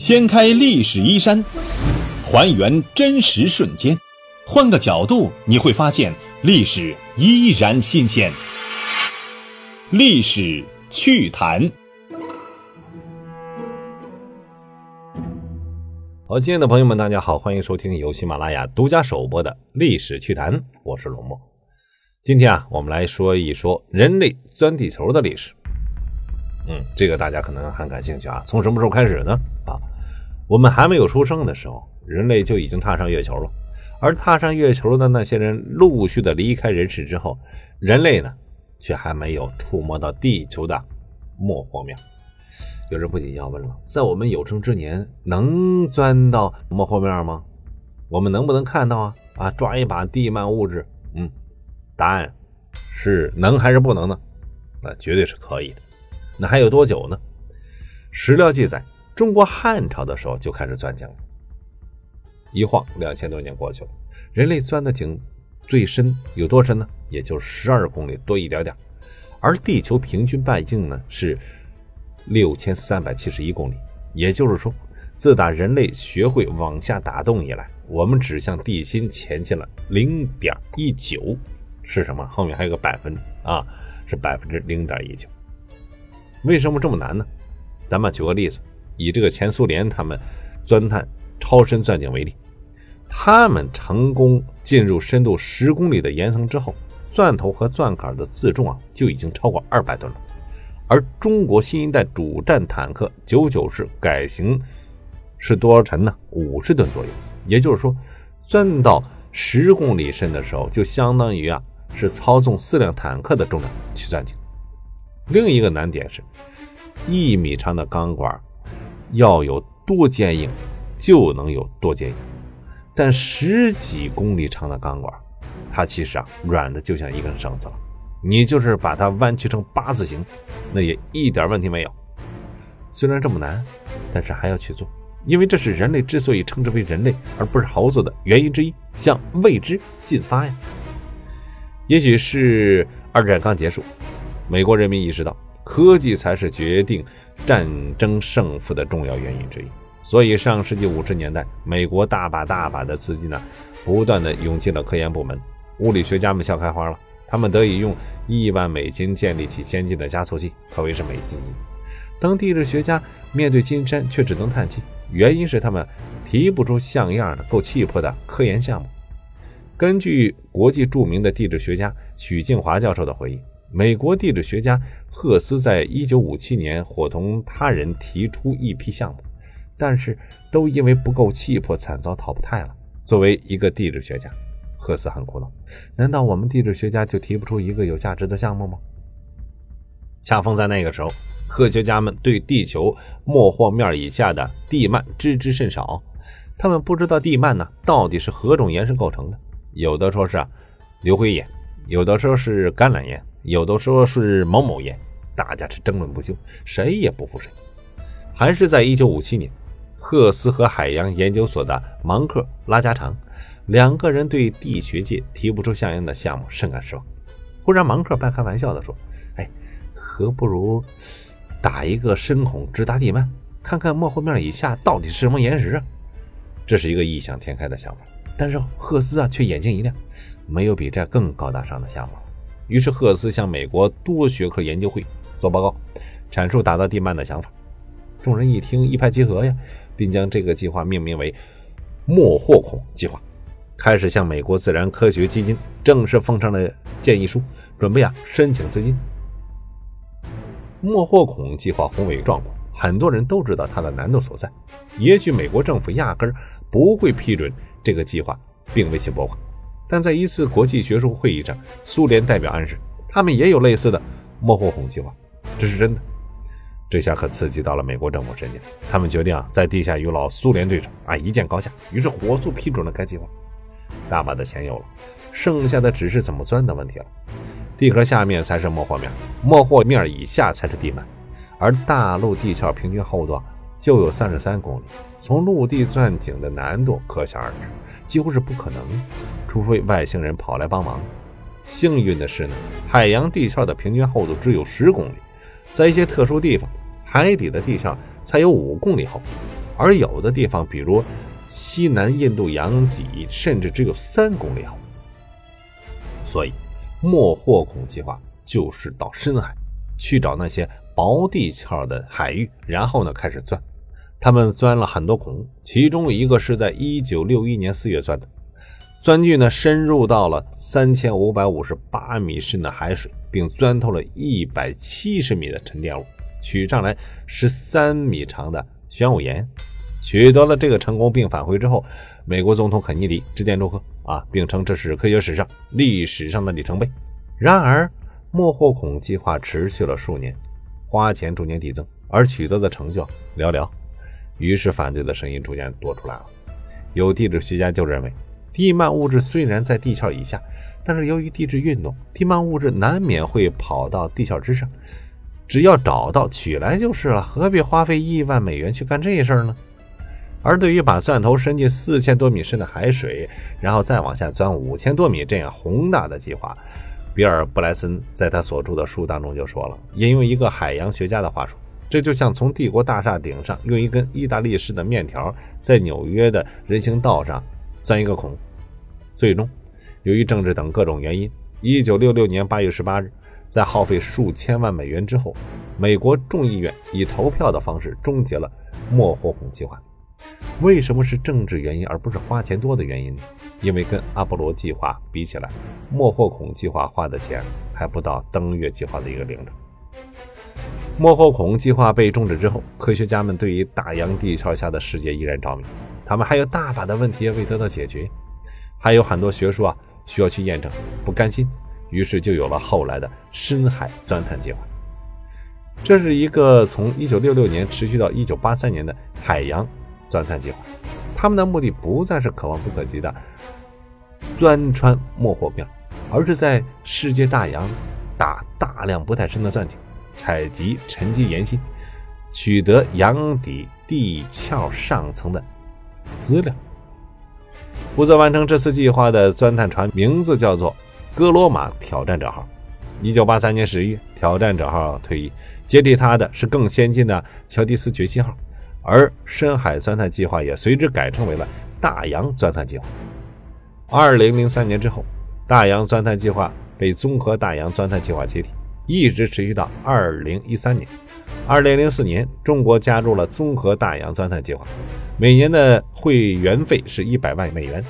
掀开历史衣衫，还原真实瞬间，换个角度你会发现历史依然新鲜。历史趣谈。好，亲爱的朋友们，大家好，欢迎收听由喜马拉雅独家首播的《历史趣谈》，我是龙墨。今天啊，我们来说一说人类钻地球的历史。嗯，这个大家可能很感兴趣啊。从什么时候开始呢？我们还没有出生的时候，人类就已经踏上月球了。而踏上月球的那些人陆续的离开人世之后，人类呢，却还没有触摸到地球的末火面。有人不禁要问了：在我们有生之年，能钻到末火面吗？我们能不能看到啊？啊，抓一把地幔物质？嗯，答案是能还是不能呢？那绝对是可以的。那还有多久呢？史料记载，中国汉朝的时候就开始钻井了。一晃两千多年过去了，人类钻的井最深有多深呢？也就十二公里多一点点。而地球平均半径呢是六千三百七十一公里。也就是说，自打人类学会往下打洞以来，我们只向地心前进了零点一九，是什么？后面还有个百分啊，是百分之零点一九。为什么这么难呢？咱们举个例子，以这个前苏联他们钻探超深钻井为例，他们成功进入深度十公里的岩层之后，钻头和钻杆的自重啊就已经超过二百吨了。而中国新一代主战坦克九九式改型是多少沉呢？五十吨左右。也就是说，钻到十公里深的时候，就相当于啊是操纵四辆坦克的重量去钻井。另一个难点是，一米长的钢管要有多坚硬，就能有多坚硬。但十几公里长的钢管，它其实啊软的就像一根绳子了。你就是把它弯曲成八字形，那也一点问题没有。虽然这么难，但是还要去做，因为这是人类之所以称之为人类而不是猴子的原因之一，向未知进发呀。也许是二战刚结束。美国人民意识到，科技才是决定战争胜负的重要原因之一。所以，上世纪五十年代，美国大把大把的资金呢，不断的涌进了科研部门。物理学家们笑开花了，他们得以用亿万美金建立起先进的加速器，可谓是美滋滋。当地质学家面对金山，却只能叹气，原因是他们提不出像样的、够气魄的科研项目。根据国际著名的地质学家许敬华教授的回忆。美国地质学家赫斯在1957年伙同他人提出一批项目，但是都因为不够气魄，惨遭淘汰了。作为一个地质学家，赫斯很苦恼：难道我们地质学家就提不出一个有价值的项目吗？恰逢在那个时候，科学家们对地球末霍面以下的地幔知之甚少，他们不知道地幔呢到底是何种岩石构成的。有的说是啊硫灰岩，有的说是橄榄岩。有的说是某某岩，大家是争论不休，谁也不服谁。还是在1957年，赫斯和海洋研究所的芒克拉家常两个人对地学界提不出像样的项目，深感失望。忽然，芒克半开玩笑地说：“哎，何不如打一个深孔直达地幔，看看幕后面以下到底是什么岩石啊？”这是一个异想天开的想法，但是赫斯啊却眼睛一亮，没有比这更高大上的项目了。于是，赫斯向美国多学科研究会做报告，阐述打造地幔的想法。众人一听，一拍即合呀，并将这个计划命名为“莫霍孔计划”，开始向美国自然科学基金正式奉上了建议书，准备啊申请资金。莫霍孔计划宏伟壮阔，很多人都知道它的难度所在。也许美国政府压根儿不会批准这个计划，并未起波澜。但在一次国际学术会议上，苏联代表暗示他们也有类似的莫霍孔计划，这是真的。这下可刺激到了美国政府神经，他们决定啊，在地下与老苏联对手啊一见高下，于是火速批准了该计划。大把的钱有了，剩下的只是怎么钻的问题了。地壳下面才是莫霍面，莫霍面以下才是地幔，而大陆地壳平均厚度啊就有三十三公里，从陆地钻井的难度可想而知，几乎是不可能。除非外星人跑来帮忙。幸运的是呢，海洋地壳的平均厚度只有十公里，在一些特殊地方，海底的地壳才有五公里厚。而有的地方，比如西南印度洋脊，甚至只有三公里厚。所以，莫霍孔计划就是到深海去找那些薄地壳的海域，然后呢开始钻。他们钻了很多孔，其中一个是在一九六一年四月钻的。钻具呢深入到了三千五百五十八米深的海水，并钻透了一百七十米的沉淀物，取上来十三米长的玄武岩。取得了这个成功并返回之后，美国总统肯尼迪致电祝贺啊，并称这是科学史上历史上的里程碑。然而，莫霍孔计划持续了数年，花钱逐年递增，而取得的成就寥寥。于是，反对的声音逐渐多出来了。有地质学家就认为。地幔物质虽然在地壳以下，但是由于地质运动，地幔物质难免会跑到地壳之上。只要找到，取来就是了，何必花费亿万美元去干这事儿呢？而对于把钻头伸进四千多米深的海水，然后再往下钻五千多米这样宏大的计划，比尔·布莱森在他所著的书当中就说了，引用一个海洋学家的话说：“这就像从帝国大厦顶上用一根意大利式的面条，在纽约的人行道上。”钻一个孔，最终，由于政治等各种原因，一九六六年八月十八日，在耗费数千万美元之后，美国众议院以投票的方式终结了莫霍孔计划。为什么是政治原因而不是花钱多的原因呢？因为跟阿波罗计划比起来，莫霍孔计划花的钱还不到登月计划的一个零头。莫霍孔计划被终止之后，科学家们对于大洋地壳下的世界依然着迷。他们还有大把的问题未得到解决，还有很多学说啊需要去验证，不甘心，于是就有了后来的深海钻探计划。这是一个从1966年持续到1983年的海洋钻探计划。他们的目的不再是可望不可及的钻穿莫霍面，而是在世界大洋打大量不太深的钻井，采集沉积岩芯，取得洋底地壳上层的。资料。负责完成这次计划的钻探船名字叫做“哥罗马挑战者号”。一九八三年十一月，挑战者号退役，接替它的是更先进的乔蒂斯崛起号，而深海钻探计划也随之改称为了大洋钻探计划。二零零三年之后，大洋钻探计划被综合大洋钻探计划接替，一直持续到二零一三年。二零零四年，中国加入了综合大洋钻探计划。每年的会员费是一百万美元。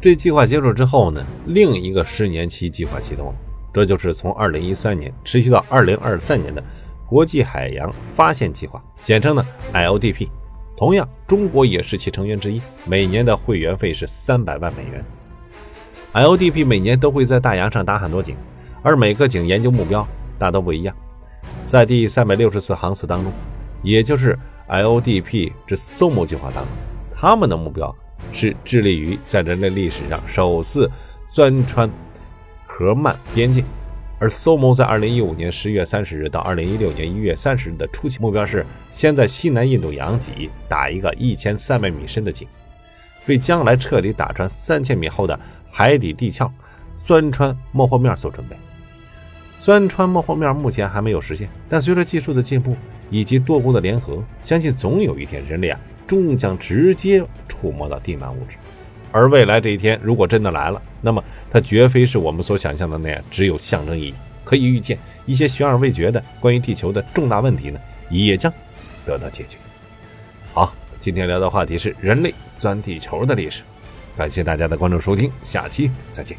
这计划结束之后呢，另一个十年期计划启动了，这就是从二零一三年持续到二零二三年的国际海洋发现计划，简称呢 LDP。同样，中国也是其成员之一。每年的会员费是三百万美元。LDP 每年都会在大洋上打很多井，而每个井研究目标大都不一样。在第三百六十次航次当中，也就是。LDP 之搜谋计划当中，他们的目标是致力于在人类历史上首次钻穿荷曼边界，而搜谋在2015年10月30日到2016年1月30日的初期目标是先在西南印度洋脊打一个1300米深的井，为将来彻底打穿3000米厚的海底地壳，钻穿莫霍面做准备。钻穿莫霍面目前还没有实现，但随着技术的进步。以及多国的联合，相信总有一天人类啊，终将直接触摸到地幔物质。而未来这一天如果真的来了，那么它绝非是我们所想象的那样只有象征意义。可以预见，一些悬而未决的关于地球的重大问题呢，也将得到解决。好，今天聊的话题是人类钻地球的历史。感谢大家的关注收听，下期再见。